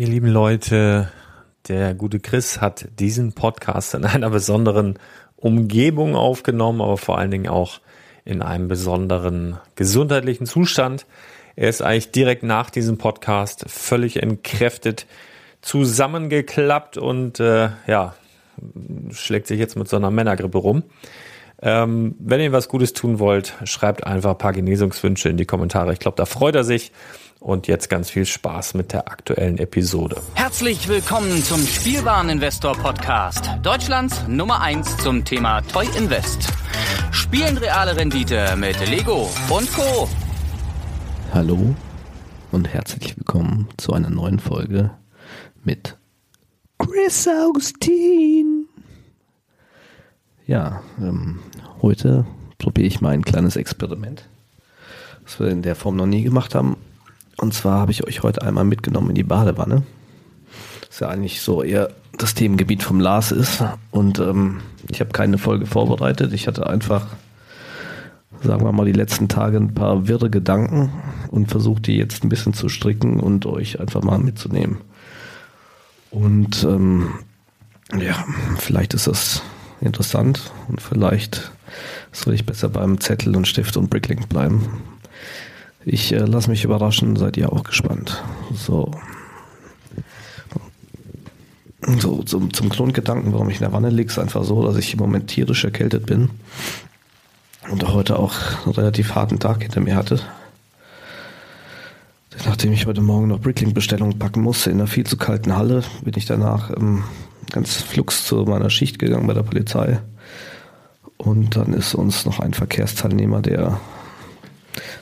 Ihr lieben Leute, der gute Chris hat diesen Podcast in einer besonderen Umgebung aufgenommen, aber vor allen Dingen auch in einem besonderen gesundheitlichen Zustand. Er ist eigentlich direkt nach diesem Podcast völlig entkräftet zusammengeklappt und äh, ja, schlägt sich jetzt mit so einer Männergrippe rum. Ähm, wenn ihr was Gutes tun wollt, schreibt einfach ein paar Genesungswünsche in die Kommentare. Ich glaube, da freut er sich. Und jetzt ganz viel Spaß mit der aktuellen Episode. Herzlich willkommen zum Spielwareninvestor Podcast. Deutschlands Nummer 1 zum Thema Toy Invest. Spielen reale Rendite mit Lego und Co. Hallo und herzlich willkommen zu einer neuen Folge mit Chris Augustin. Ja, ähm, heute probiere ich mal ein kleines Experiment, was wir in der Form noch nie gemacht haben. Und zwar habe ich euch heute einmal mitgenommen in die Badewanne. Das ist ja eigentlich so eher das Themengebiet vom Lars ist. Und ähm, ich habe keine Folge vorbereitet. Ich hatte einfach, sagen wir mal, die letzten Tage ein paar wirre Gedanken und versuche die jetzt ein bisschen zu stricken und euch einfach mal mitzunehmen. Und ähm, ja, vielleicht ist das interessant und vielleicht soll ich besser beim Zettel und Stift und Bricklink bleiben. Ich äh, lasse mich überraschen, seid ihr auch gespannt. So. So, zum, zum Grundgedanken, warum ich in der Wanne liege, ist einfach so, dass ich im Moment tierisch erkältet bin und heute auch einen relativ harten Tag hinter mir hatte. Nachdem ich heute Morgen noch Bricklink-Bestellungen packen musste in einer viel zu kalten Halle, bin ich danach ähm, ganz flugs zu meiner Schicht gegangen bei der Polizei. Und dann ist uns noch ein Verkehrsteilnehmer, der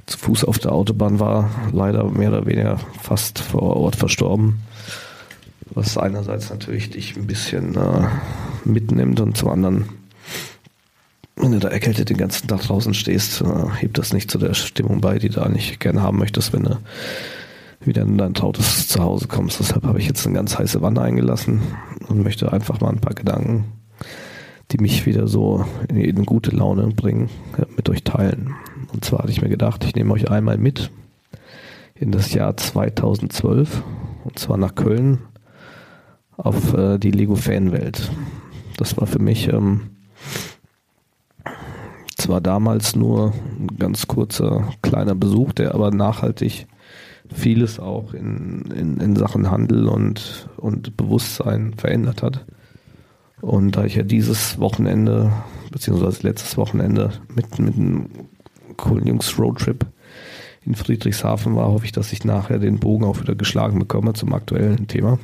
zu Fuß auf der Autobahn war, leider mehr oder weniger fast vor Ort verstorben. Was einerseits natürlich dich ein bisschen äh, mitnimmt und zum anderen, wenn du da erkältet den ganzen Tag draußen stehst, äh, hebt das nicht zu der Stimmung bei, die du eigentlich gerne haben möchtest, wenn du wieder in dein trautes Zuhause kommst. Deshalb habe ich jetzt eine ganz heiße Wanne eingelassen und möchte einfach mal ein paar Gedanken, die mich wieder so in, in gute Laune bringen, mit euch teilen. Und zwar hatte ich mir gedacht, ich nehme euch einmal mit in das Jahr 2012 und zwar nach Köln auf äh, die Lego Fanwelt. Das war für mich ähm, zwar damals nur ein ganz kurzer kleiner Besuch, der aber nachhaltig vieles auch in, in, in Sachen Handel und, und Bewusstsein verändert hat. Und da ich ja dieses Wochenende, beziehungsweise letztes Wochenende mit, mit einem coolen Jungs Roadtrip in Friedrichshafen war, hoffe ich, dass ich nachher den Bogen auch wieder geschlagen bekomme zum aktuellen Thema.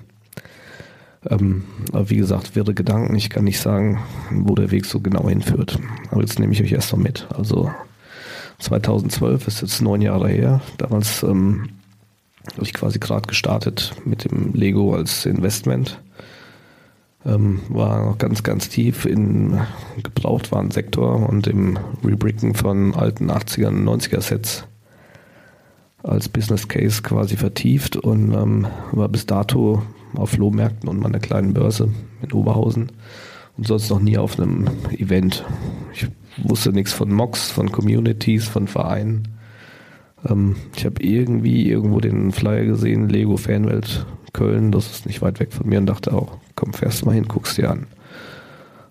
Ähm, aber wie gesagt, wirre Gedanken. Ich kann nicht sagen, wo der Weg so genau hinführt. Aber jetzt nehme ich euch erst mal mit. Also 2012 ist jetzt neun Jahre her. Damals ähm, habe ich quasi gerade gestartet mit dem Lego als Investment. Ähm, war noch ganz, ganz tief in Gebrauchtwarensektor und im Rebricken von alten 80er und 90er Sets als Business Case quasi vertieft und ähm, war bis dato auf Flohmärkten und meiner kleinen Börse in Oberhausen und sonst noch nie auf einem Event. Ich wusste nichts von Mocks, von Communities, von Vereinen. Ähm, ich habe irgendwie irgendwo den Flyer gesehen, Lego Fanwelt Köln, das ist nicht weit weg von mir und dachte auch, komm, fährst mal hin, guckst dir an.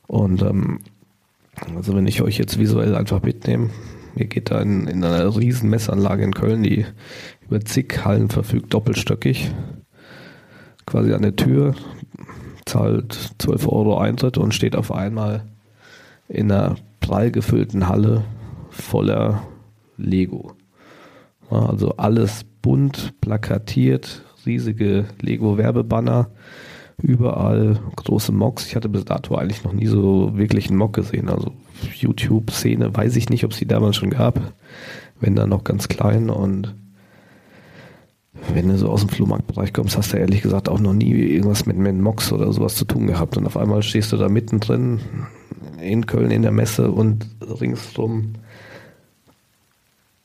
Und ähm, also wenn ich euch jetzt visuell einfach mitnehme, mir geht da in, in einer riesen Messanlage in Köln, die über zig Hallen verfügt, doppelstöckig, quasi an der Tür, zahlt 12 Euro Eintritt und steht auf einmal in einer prall gefüllten Halle voller Lego. Also alles bunt, plakatiert, riesige Lego-Werbebanner, überall große Mocks. Ich hatte bis dato eigentlich noch nie so wirklich einen Mock gesehen. Also YouTube-Szene weiß ich nicht, ob es die damals schon gab. Wenn dann noch ganz klein und wenn du so aus dem Flohmarktbereich kommst, hast du ehrlich gesagt auch noch nie irgendwas mit, mit Mox oder sowas zu tun gehabt. Und auf einmal stehst du da mittendrin in Köln in der Messe und ringsrum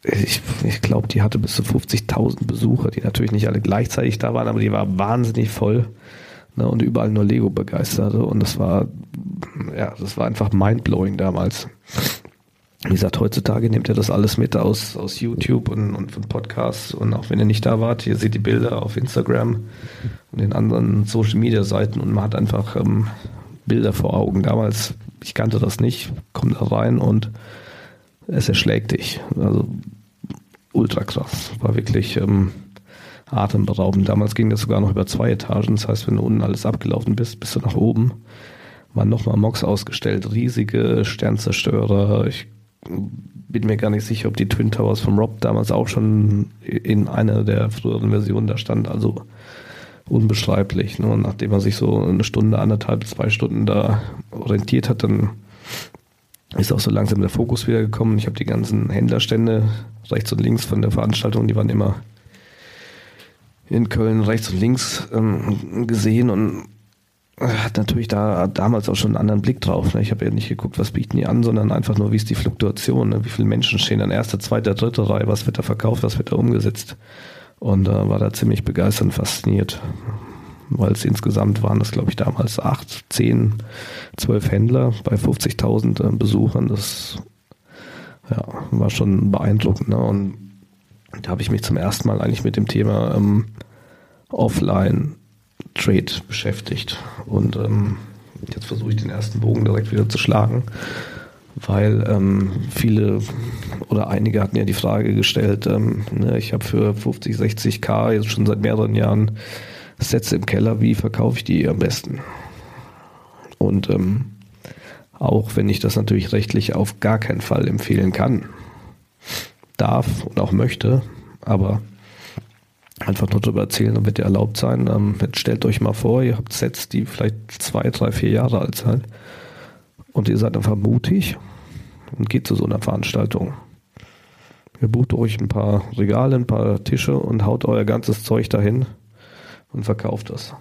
ich, ich glaube, die hatte bis zu 50.000 Besucher, die natürlich nicht alle gleichzeitig da waren, aber die war wahnsinnig voll ne, und überall nur Lego begeisterte und das war, ja, das war einfach mindblowing damals. wie gesagt, heutzutage nehmt ihr das alles mit aus, aus YouTube und, und von Podcasts. Und auch wenn ihr nicht da wart, ihr seht die Bilder auf Instagram und den anderen Social Media Seiten und man hat einfach ähm, Bilder vor Augen. Damals, ich kannte das nicht, komm da rein und es erschlägt dich. Also ultra krass. War wirklich ähm, atemberaubend. Damals ging das sogar noch über zwei Etagen. Das heißt, wenn du unten alles abgelaufen bist, bist du nach oben. Waren nochmal Mox ausgestellt, riesige Sternzerstörer. Ich bin mir gar nicht sicher, ob die Twin Towers vom Rob damals auch schon in einer der früheren Versionen da stand. Also unbeschreiblich. Ne? Nachdem man sich so eine Stunde, anderthalb, zwei Stunden da orientiert hat, dann ist auch so langsam der Fokus wieder gekommen. Ich habe die ganzen Händlerstände rechts und links von der Veranstaltung, die waren immer in Köln rechts und links ähm, gesehen und hat natürlich da damals auch schon einen anderen Blick drauf. Ne? Ich habe ja nicht geguckt, was bieten die an, sondern einfach nur, wie ist die Fluktuation, ne? wie viele Menschen stehen an erster, zweiter, dritter Reihe, was wird da verkauft, was wird da umgesetzt. Und äh, war da ziemlich begeistert und fasziniert, weil es insgesamt waren das, glaube ich, damals acht, zehn, zwölf Händler bei 50.000 äh, Besuchern. Das ja, war schon beeindruckend. Ne? Und da habe ich mich zum ersten Mal eigentlich mit dem Thema ähm, Offline Trade beschäftigt. Und ähm, jetzt versuche ich den ersten Bogen direkt wieder zu schlagen, weil ähm, viele oder einige hatten ja die Frage gestellt, ähm, ne, ich habe für 50, 60 K jetzt schon seit mehreren Jahren Sätze im Keller, wie verkaufe ich die am besten? Und ähm, auch wenn ich das natürlich rechtlich auf gar keinen Fall empfehlen kann, darf und auch möchte, aber einfach nur darüber erzählen, dann wird dir erlaubt sein. Ähm, stellt euch mal vor, ihr habt Sets, die vielleicht zwei, drei, vier Jahre alt sind und ihr seid einfach mutig und geht zu so einer Veranstaltung. Ihr bucht euch ein paar Regale, ein paar Tische und haut euer ganzes Zeug dahin und verkauft das.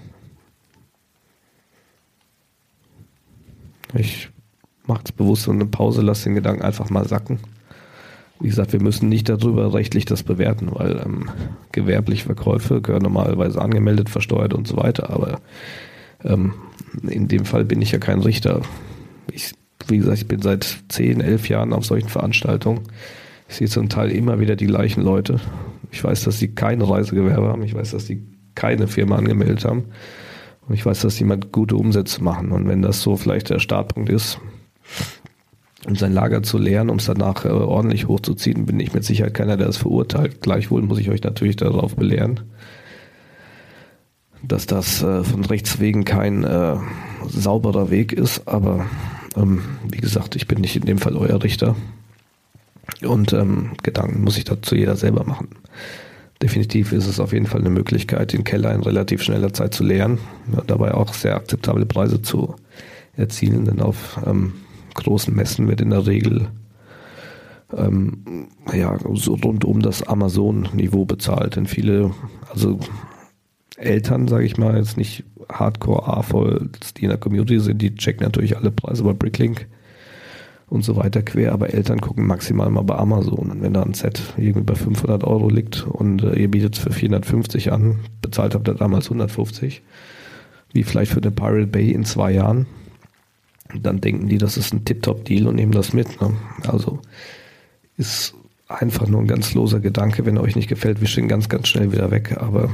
Ich mache es bewusst so eine Pause, lasse den Gedanken einfach mal sacken. Wie gesagt, wir müssen nicht darüber rechtlich das bewerten, weil ähm, gewerbliche Verkäufe gehören normalerweise angemeldet, versteuert und so weiter. Aber ähm, in dem Fall bin ich ja kein Richter. Ich, wie gesagt, ich bin seit 10, 11 Jahren auf solchen Veranstaltungen. Ich sehe zum Teil immer wieder die gleichen Leute. Ich weiß, dass sie keine Reisegewerbe haben. Ich weiß, dass sie keine Firma angemeldet haben. Und ich weiß, dass sie mal gute Umsätze machen. Und wenn das so vielleicht der Startpunkt ist, um sein Lager zu leeren, um es danach äh, ordentlich hochzuziehen, bin ich mit Sicherheit keiner, der es verurteilt. Gleichwohl muss ich euch natürlich darauf belehren, dass das äh, von Rechts wegen kein äh, sauberer Weg ist. Aber ähm, wie gesagt, ich bin nicht in dem Fall euer Richter. Und ähm, Gedanken muss ich dazu jeder selber machen. Definitiv ist es auf jeden Fall eine Möglichkeit, den Keller in relativ schneller Zeit zu leeren, ja, dabei auch sehr akzeptable Preise zu erzielen, denn auf ähm, großen Messen wird in der Regel ähm, ja, so rund um das Amazon-Niveau bezahlt. Denn viele, also Eltern, sage ich mal, jetzt nicht hardcore A-voll, die in der Community sind, die checken natürlich alle Preise bei Bricklink und so weiter quer, aber Eltern gucken maximal mal bei Amazon. Und wenn da ein Set irgendwie bei 500 Euro liegt und äh, ihr bietet es für 450 an, bezahlt habt ihr damals 150, wie vielleicht für eine Pirate Bay in zwei Jahren, dann denken die, das ist ein Tip-Top-Deal und nehmen das mit. Ne? Also ist einfach nur ein ganz loser Gedanke. Wenn er euch nicht gefällt, wischt ihn ganz, ganz schnell wieder weg. Aber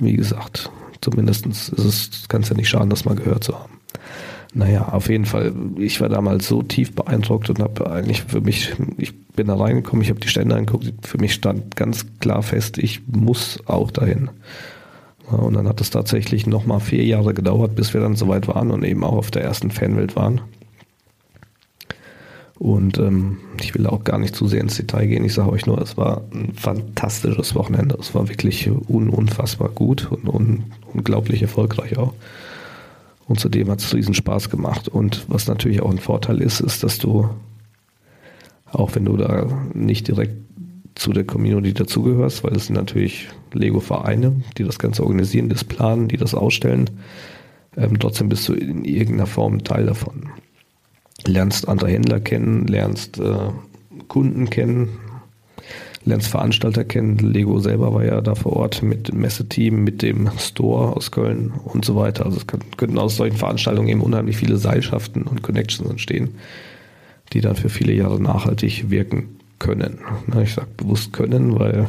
wie gesagt, zumindest ist es, kann es ja nicht schaden, das mal gehört zu haben. Naja, auf jeden Fall, ich war damals so tief beeindruckt und habe eigentlich für mich, ich bin da reingekommen, ich habe die Stände angeguckt, für mich stand ganz klar fest, ich muss auch dahin. Und dann hat es tatsächlich nochmal vier Jahre gedauert, bis wir dann soweit waren und eben auch auf der ersten Fanwelt waren. Und ähm, ich will auch gar nicht zu sehr ins Detail gehen. Ich sage euch nur, es war ein fantastisches Wochenende. Es war wirklich un unfassbar gut und un unglaublich erfolgreich auch. Und zudem hat es riesen Spaß gemacht. Und was natürlich auch ein Vorteil ist, ist, dass du, auch wenn du da nicht direkt zu der Community dazugehörst, weil es sind natürlich Lego-Vereine, die das Ganze organisieren, das planen, die das ausstellen. Ähm, trotzdem bist du in irgendeiner Form Teil davon. Lernst andere Händler kennen, lernst äh, Kunden kennen, lernst Veranstalter kennen. Lego selber war ja da vor Ort mit dem Messeteam, mit dem Store aus Köln und so weiter. Also es könnten aus solchen Veranstaltungen eben unheimlich viele Seilschaften und Connections entstehen die dann für viele Jahre nachhaltig wirken können. Ich sage bewusst können, weil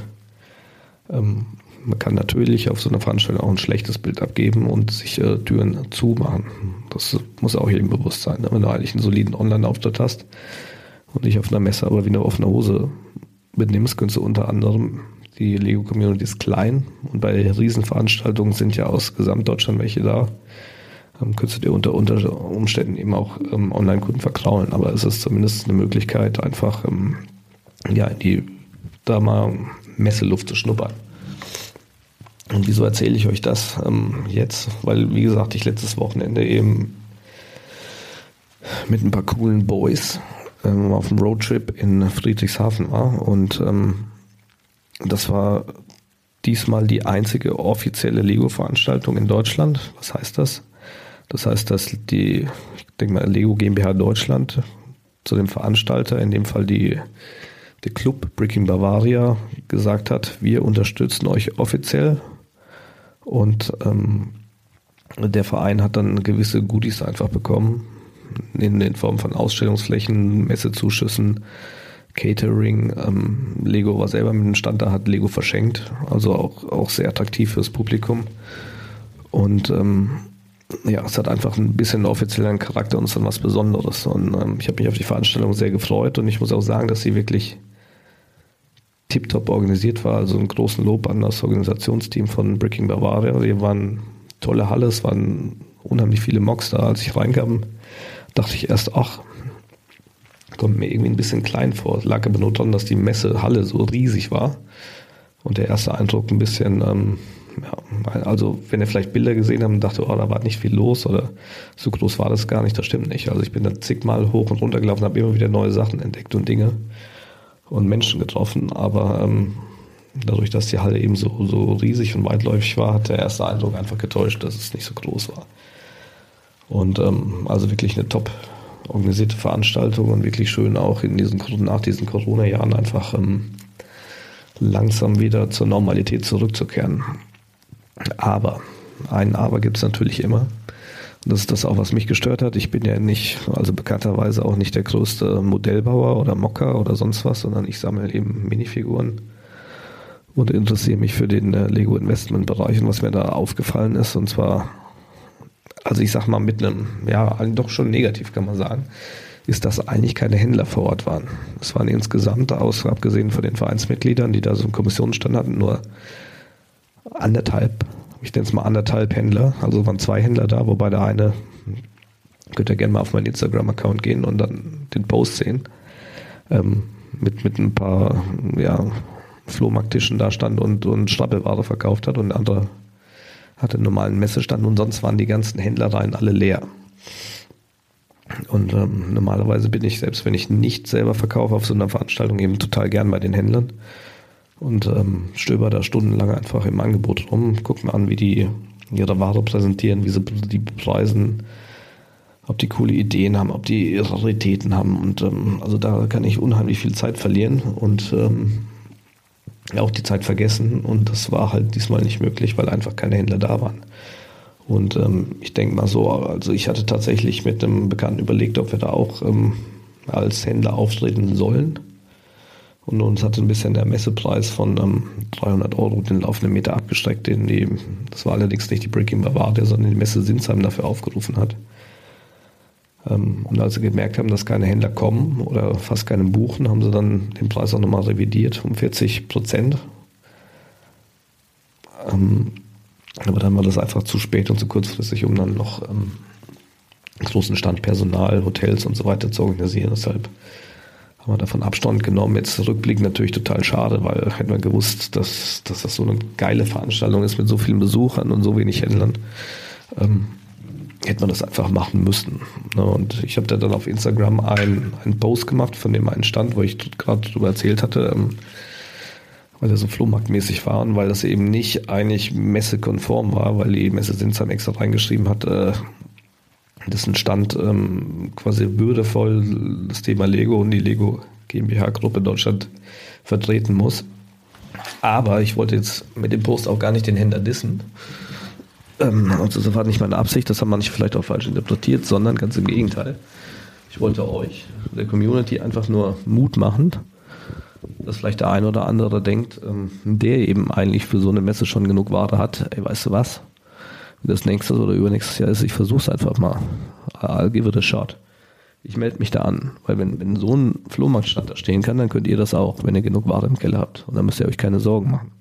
ähm, man kann natürlich auf so einer Veranstaltung auch ein schlechtes Bild abgeben und sich äh, Türen zumachen. Das muss auch jedem bewusst sein. Ne? Wenn du eigentlich einen soliden Online-Auftritt hast und dich auf einer Messe aber wie eine offene Hose du unter anderem die Lego-Community ist klein und bei Riesenveranstaltungen sind ja aus Gesamtdeutschland welche da. Ähm, könntest du dir unter, unter Umständen eben auch ähm, Online-Kunden verkraulen. Aber es ist zumindest eine Möglichkeit, einfach ähm, ja, in die da mal Messeluft zu schnuppern. Und wieso erzähle ich euch das ähm, jetzt? Weil, wie gesagt, ich letztes Wochenende eben mit ein paar coolen Boys ähm, auf einem Roadtrip in Friedrichshafen war. Und ähm, das war diesmal die einzige offizielle Lego-Veranstaltung in Deutschland. Was heißt das? Das heißt, dass die, ich denke mal, Lego GmbH Deutschland zu dem Veranstalter, in dem Fall die der Club Breaking Bavaria gesagt hat, wir unterstützen euch offiziell und ähm, der Verein hat dann gewisse Goodies einfach bekommen, in, in Form von Ausstellungsflächen, Messezuschüssen, Catering. Ähm, Lego war selber mit dem Stand da, hat Lego verschenkt, also auch, auch sehr attraktiv fürs Publikum. Und ähm, ja, es hat einfach ein bisschen offiziellen Charakter und ist dann was Besonderes. Und ähm, ich habe mich auf die Veranstaltung sehr gefreut und ich muss auch sagen, dass sie wirklich tiptop organisiert war. Also einen großen Lob an das Organisationsteam von Breaking Bavaria. Wir waren tolle Halle, es waren unheimlich viele Mocks da. Als ich reinkam, dachte ich erst, ach, kommt mir irgendwie ein bisschen klein vor. Lag aber nur daran, dass die Messehalle so riesig war. Und der erste Eindruck ein bisschen, ähm, ja, also wenn ihr vielleicht Bilder gesehen habt und dachte, oh, da war nicht viel los oder so groß war das gar nicht, das stimmt nicht. Also ich bin da zigmal hoch und runter gelaufen, habe immer wieder neue Sachen entdeckt und Dinge und Menschen getroffen, aber ähm, dadurch, dass die Halle eben so, so riesig und weitläufig war, hat der erste Eindruck einfach getäuscht, dass es nicht so groß war. Und ähm, also wirklich eine top organisierte Veranstaltung und wirklich schön auch in diesen nach diesen Corona-Jahren einfach ähm, langsam wieder zur Normalität zurückzukehren. Aber, ein Aber gibt es natürlich immer. Das ist das auch, was mich gestört hat. Ich bin ja nicht, also bekannterweise auch nicht der größte Modellbauer oder Mocker oder sonst was, sondern ich sammle eben Minifiguren und interessiere mich für den äh, Lego Investment Bereich und was mir da aufgefallen ist. Und zwar, also ich sag mal mit einem, ja, doch schon negativ kann man sagen, ist, dass eigentlich keine Händler vor Ort waren. Es waren insgesamt, aus, abgesehen von den Vereinsmitgliedern, die da so einen Kommissionsstand hatten, nur anderthalb ich nenne es mal anderthalb Händler. Also waren zwei Händler da, wobei der eine, könnt ihr gerne mal auf meinen Instagram-Account gehen und dann den Post sehen. Ähm, mit, mit ein paar ja, Flohmarkttischen da stand und, und Stapelware verkauft hat und der andere hatte einen normalen Messestand und sonst waren die ganzen Händlereien alle leer. Und ähm, normalerweise bin ich, selbst wenn ich nicht selber verkaufe auf so einer Veranstaltung, eben total gern bei den Händlern und ähm, stöber da stundenlang einfach im Angebot rum, guck mir an, wie die ihre Ware präsentieren, wie sie die bepreisen, ob die coole Ideen haben, ob die Raritäten haben und ähm, also da kann ich unheimlich viel Zeit verlieren und ähm, auch die Zeit vergessen und das war halt diesmal nicht möglich, weil einfach keine Händler da waren. Und ähm, ich denke mal so, also ich hatte tatsächlich mit einem Bekannten überlegt, ob wir da auch ähm, als Händler auftreten sollen. Und uns hat ein bisschen der Messepreis von ähm, 300 Euro den laufenden Meter abgestreckt, den die, das war allerdings nicht die Breaking Bavaria, sondern die Messe Sinsheim dafür aufgerufen hat. Ähm, und als sie gemerkt haben, dass keine Händler kommen oder fast keine buchen, haben sie dann den Preis auch nochmal revidiert um 40 Prozent. Ähm, aber dann war das einfach zu spät und zu kurzfristig, um dann noch ähm, großen Stand Personal, Hotels und so weiter zu organisieren. Deshalb haben wir davon Abstand genommen. Jetzt rückblickend natürlich total schade, weil hätten wir gewusst, dass, dass das so eine geile Veranstaltung ist mit so vielen Besuchern und so wenig Händlern, ähm, hätte man das einfach machen müssen. Ne? Und ich habe da dann auf Instagram einen, einen Post gemacht von dem einen Stand, wo ich gerade drüber erzählt hatte, ähm, weil er so flohmarktmäßig war und weil das eben nicht eigentlich messekonform war, weil die Messe Sinsheim extra reingeschrieben hat, äh, dessen Stand ähm, quasi würdevoll das Thema Lego und die Lego GmbH-Gruppe Deutschland vertreten muss. Aber ich wollte jetzt mit dem Post auch gar nicht den Händler dissen. Ähm, also das war nicht meine Absicht, das haben manche vielleicht auch falsch interpretiert, sondern ganz im Gegenteil. Ich wollte euch, der Community, einfach nur Mut machen, dass vielleicht der eine oder andere denkt, ähm, der eben eigentlich für so eine Messe schon genug Ware hat, ey, weißt du was? Wenn das nächstes oder übernächstes Jahr ist, ich versuch's einfach mal. I'll give it a shot. Ich melde mich da an, weil wenn, wenn so ein Flohmarktstand da stehen kann, dann könnt ihr das auch, wenn ihr genug Ware im Keller habt. Und dann müsst ihr euch keine Sorgen machen.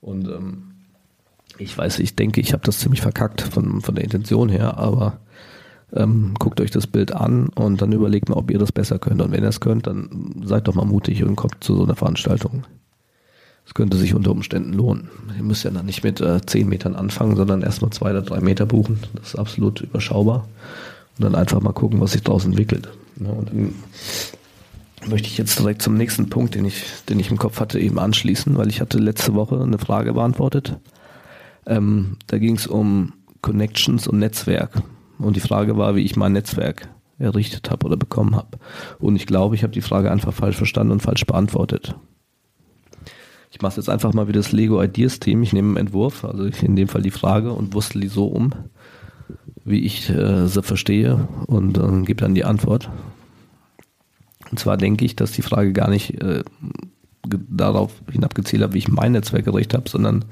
Und ähm, ich weiß, ich denke, ich habe das ziemlich verkackt von, von der Intention her, aber ähm, guckt euch das Bild an und dann überlegt mal, ob ihr das besser könnt. Und wenn ihr es könnt, dann seid doch mal mutig und kommt zu so einer Veranstaltung. Es könnte sich unter Umständen lohnen. Ihr müsst ja dann nicht mit äh, 10 Metern anfangen, sondern erst mal zwei oder drei Meter buchen. Das ist absolut überschaubar. Und dann einfach mal gucken, was sich daraus entwickelt. Ja, und dann möchte ich jetzt direkt zum nächsten Punkt, den ich, den ich im Kopf hatte, eben anschließen, weil ich hatte letzte Woche eine Frage beantwortet. Ähm, da ging es um Connections und Netzwerk. Und die Frage war, wie ich mein Netzwerk errichtet habe oder bekommen habe. Und ich glaube, ich habe die Frage einfach falsch verstanden und falsch beantwortet. Ich mache jetzt einfach mal wie das Lego Ideas Team. Ich nehme einen Entwurf, also in dem Fall die Frage und wusste die so um, wie ich äh, sie verstehe und äh, gebe dann die Antwort. Und zwar denke ich, dass die Frage gar nicht äh, darauf hinabgezielt hat, wie ich mein Netzwerk errichtet habe, sondern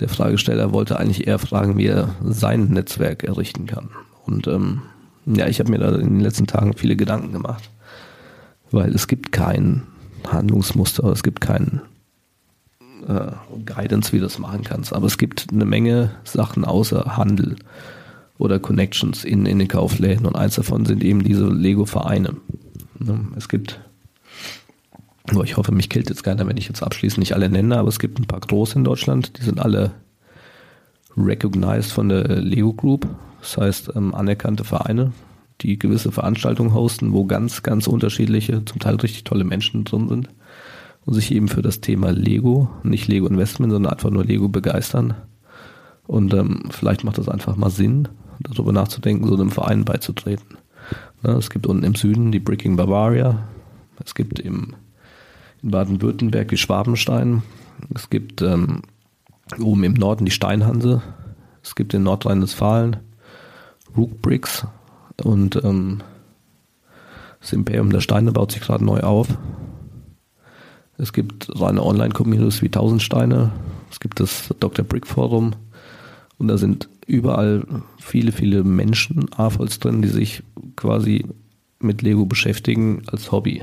der Fragesteller wollte eigentlich eher fragen, wie er sein Netzwerk errichten kann. Und ähm, ja, ich habe mir da in den letzten Tagen viele Gedanken gemacht, weil es gibt kein Handlungsmuster, es gibt kein äh, Guidance, wie du das machen kannst. Aber es gibt eine Menge Sachen außer Handel oder Connections in, in den Kaufläden und eins davon sind eben diese Lego-Vereine. Ne, es gibt ich hoffe, mich killt jetzt keiner, wenn ich jetzt abschließend nicht alle nenne, aber es gibt ein paar große in Deutschland, die sind alle recognized von der Lego Group. Das heißt, ähm, anerkannte Vereine, die gewisse Veranstaltungen hosten, wo ganz, ganz unterschiedliche, zum Teil richtig tolle Menschen drin sind und sich eben für das Thema Lego, nicht Lego Investment, sondern einfach nur Lego begeistern. Und ähm, vielleicht macht es einfach mal Sinn, darüber nachzudenken, so einem Verein beizutreten. Ja, es gibt unten im Süden die Bricking Bavaria, es gibt im Baden-Württemberg die Schwabenstein. Es gibt ähm, oben im Norden die Steinhanse. Es gibt in Nordrhein-Westfalen Rook Bricks und ähm, das Imperium der Steine baut sich gerade neu auf. Es gibt reine Online-Communities wie Tausend Steine. Es gibt das Dr. Brick Forum. Und da sind überall viele, viele Menschen, AFOLs drin, die sich quasi mit Lego beschäftigen als Hobby.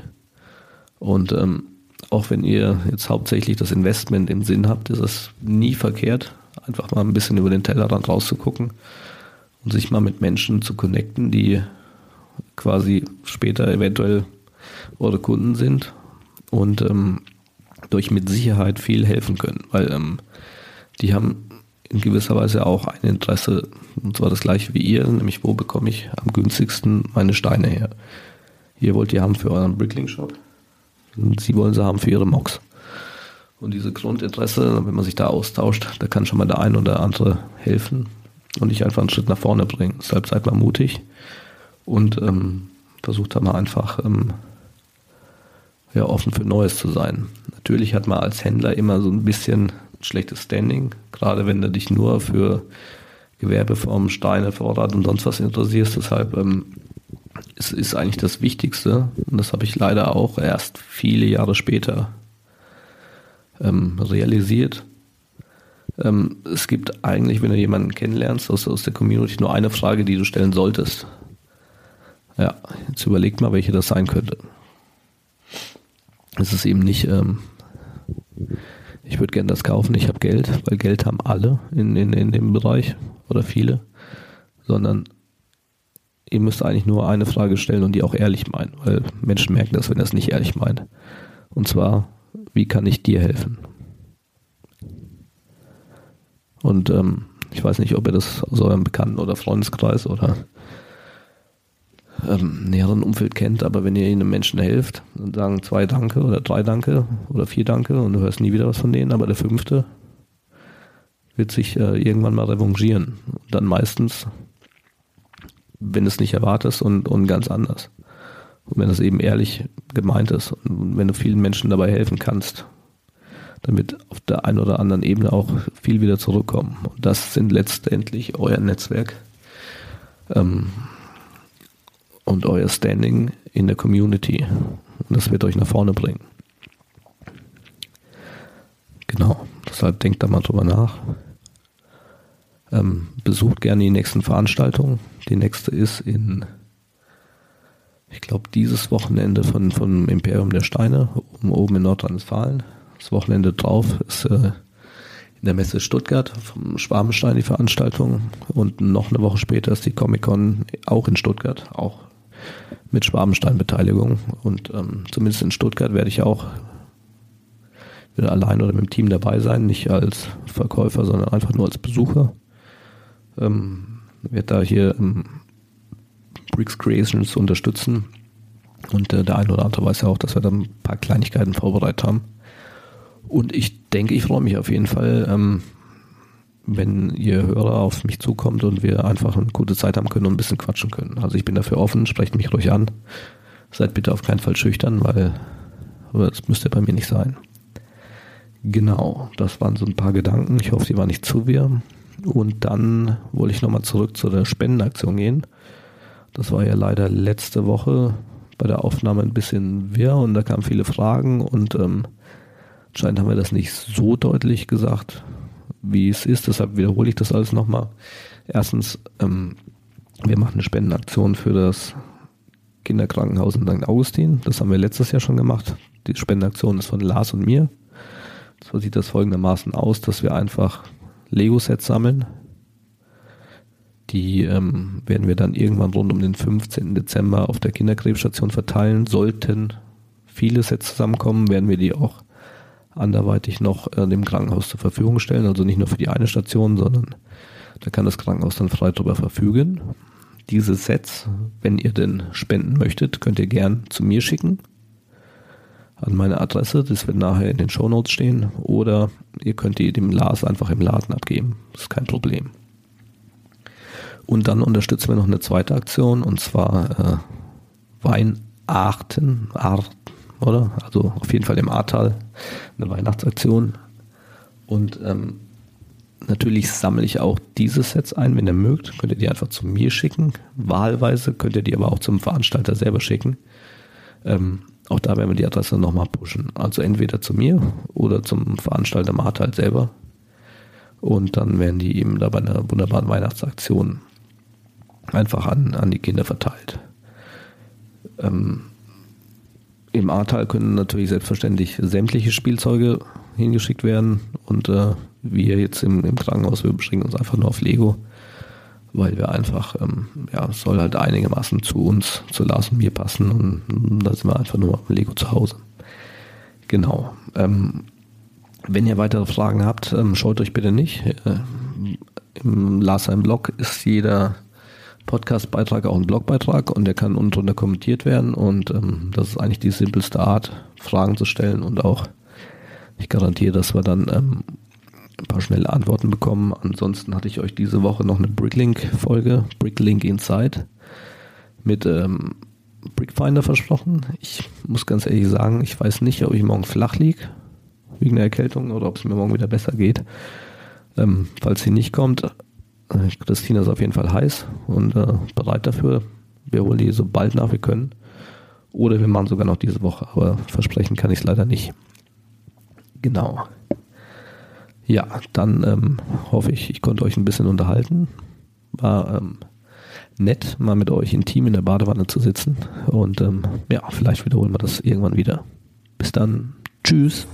Und ähm, auch wenn ihr jetzt hauptsächlich das Investment im Sinn habt, ist es nie verkehrt, einfach mal ein bisschen über den Tellerrand rauszugucken und sich mal mit Menschen zu connecten, die quasi später eventuell eure Kunden sind und ähm, durch mit Sicherheit viel helfen können, weil ähm, die haben in gewisser Weise auch ein Interesse, und zwar das gleiche wie ihr, nämlich wo bekomme ich am günstigsten meine Steine her. Ihr wollt die haben für euren Brickling Shop, und sie wollen sie haben für ihre Mocs. Und diese Grundinteresse, wenn man sich da austauscht, da kann schon mal der ein oder andere helfen und dich einfach einen Schritt nach vorne bringen. Deshalb seid mal mutig und ähm, versucht da mal einfach ähm, ja, offen für Neues zu sein. Natürlich hat man als Händler immer so ein bisschen schlechtes Standing, gerade wenn du dich nur für Gewerbeformen, Steine, Vorrat und sonst was interessierst. Deshalb ähm, ist, ist eigentlich das Wichtigste. Und das habe ich leider auch erst viele Jahre später ähm, realisiert. Ähm, es gibt eigentlich, wenn du jemanden kennenlernst aus, aus der Community, nur eine Frage, die du stellen solltest. Ja, jetzt überlegt mal, welche das sein könnte. Es ist eben nicht, ähm, ich würde gerne das kaufen, ich habe Geld, weil Geld haben alle in, in, in dem Bereich oder viele, sondern ihr müsst eigentlich nur eine Frage stellen und die auch ehrlich meinen, weil Menschen merken das, wenn er es nicht ehrlich meint. Und zwar, wie kann ich dir helfen? Und ähm, ich weiß nicht, ob ihr das aus eurem Bekannten- oder Freundeskreis oder ähm, näheren Umfeld kennt, aber wenn ihr einem Menschen helft und sagen zwei Danke oder drei Danke oder vier Danke und du hörst nie wieder was von denen, aber der fünfte wird sich äh, irgendwann mal revanchieren. Und dann meistens wenn du es nicht erwartest und, und ganz anders. Und wenn es eben ehrlich gemeint ist und wenn du vielen Menschen dabei helfen kannst, damit auf der einen oder anderen Ebene auch viel wieder zurückkommen. Und das sind letztendlich euer Netzwerk. Ähm, und euer Standing in der Community. Und das wird euch nach vorne bringen. Genau, deshalb denkt da mal drüber nach. Ähm, besucht gerne die nächsten Veranstaltungen. Die nächste ist in, ich glaube, dieses Wochenende von, von Imperium der Steine, oben, in Nordrhein-Westfalen. Das Wochenende drauf ist äh, in der Messe Stuttgart vom Schwabenstein die Veranstaltung und noch eine Woche später ist die Comic-Con auch in Stuttgart, auch mit Schwabenstein-Beteiligung. Und ähm, zumindest in Stuttgart werde ich auch wieder allein oder mit dem Team dabei sein, nicht als Verkäufer, sondern einfach nur als Besucher. Ähm, wird da hier ähm, Bricks Creations unterstützen. Und äh, der eine oder andere weiß ja auch, dass wir da ein paar Kleinigkeiten vorbereitet haben. Und ich denke, ich freue mich auf jeden Fall, ähm, wenn ihr Hörer auf mich zukommt und wir einfach eine gute Zeit haben können und ein bisschen quatschen können. Also ich bin dafür offen, sprecht mich ruhig an. Seid bitte auf keinen Fall schüchtern, weil das müsste bei mir nicht sein. Genau, das waren so ein paar Gedanken. Ich hoffe, sie waren nicht zu wirr. Und dann wollte ich nochmal zurück zu der Spendenaktion gehen. Das war ja leider letzte Woche bei der Aufnahme ein bisschen wirr und da kamen viele Fragen und ähm, anscheinend haben wir das nicht so deutlich gesagt, wie es ist. Deshalb wiederhole ich das alles nochmal. Erstens, ähm, wir machen eine Spendenaktion für das Kinderkrankenhaus in St. Augustin. Das haben wir letztes Jahr schon gemacht. Die Spendenaktion ist von Lars und mir. So sieht das folgendermaßen aus, dass wir einfach Lego-Sets sammeln. Die ähm, werden wir dann irgendwann rund um den 15. Dezember auf der Kinderkrebsstation verteilen. Sollten viele Sets zusammenkommen, werden wir die auch anderweitig noch äh, dem Krankenhaus zur Verfügung stellen. Also nicht nur für die eine Station, sondern da kann das Krankenhaus dann frei darüber verfügen. Diese Sets, wenn ihr denn spenden möchtet, könnt ihr gern zu mir schicken an meine Adresse. Das wird nachher in den Show Notes stehen. Oder ihr könnt die dem Lars einfach im Laden abgeben. Das ist kein Problem. Und dann unterstützen wir noch eine zweite Aktion und zwar äh, Weinarten, Art, oder? Also auf jeden Fall im Ahrtal eine Weihnachtsaktion. Und ähm, natürlich sammle ich auch diese Sets ein. Wenn ihr mögt, könnt ihr die einfach zu mir schicken. Wahlweise könnt ihr die aber auch zum Veranstalter selber schicken. Ähm, auch da werden wir die Adresse nochmal pushen. Also entweder zu mir oder zum Veranstalter Martal selber. Und dann werden die eben da bei einer wunderbaren Weihnachtsaktion einfach an, an die Kinder verteilt. Ähm, Im Ahrtal können natürlich selbstverständlich sämtliche Spielzeuge hingeschickt werden und äh, wir jetzt im, im Krankenhaus, wir beschränken uns einfach nur auf Lego weil wir einfach, ähm, ja, es soll halt einigermaßen zu uns, zu Lars und mir passen und da sind wir einfach nur am Lego zu Hause. Genau. Ähm, wenn ihr weitere Fragen habt, ähm, schaut euch bitte nicht. Äh, Im Lars sein Blog ist jeder Podcast-Beitrag auch ein Blogbeitrag und der kann unten drunter kommentiert werden und ähm, das ist eigentlich die simpelste Art, Fragen zu stellen und auch ich garantiere, dass wir dann ähm, ein paar schnelle Antworten bekommen. Ansonsten hatte ich euch diese Woche noch eine Bricklink-Folge, Bricklink Inside, mit ähm, Brickfinder versprochen. Ich muss ganz ehrlich sagen, ich weiß nicht, ob ich morgen flach liege, wegen der Erkältung, oder ob es mir morgen wieder besser geht. Ähm, falls sie nicht kommt, äh, Christina ist auf jeden Fall heiß und äh, bereit dafür. Wir holen die so bald nach wir können. Oder wir machen sogar noch diese Woche, aber versprechen kann ich es leider nicht. Genau. Ja, dann ähm, hoffe ich, ich konnte euch ein bisschen unterhalten. War ähm, nett, mal mit euch intim in der Badewanne zu sitzen. Und ähm, ja, vielleicht wiederholen wir das irgendwann wieder. Bis dann. Tschüss.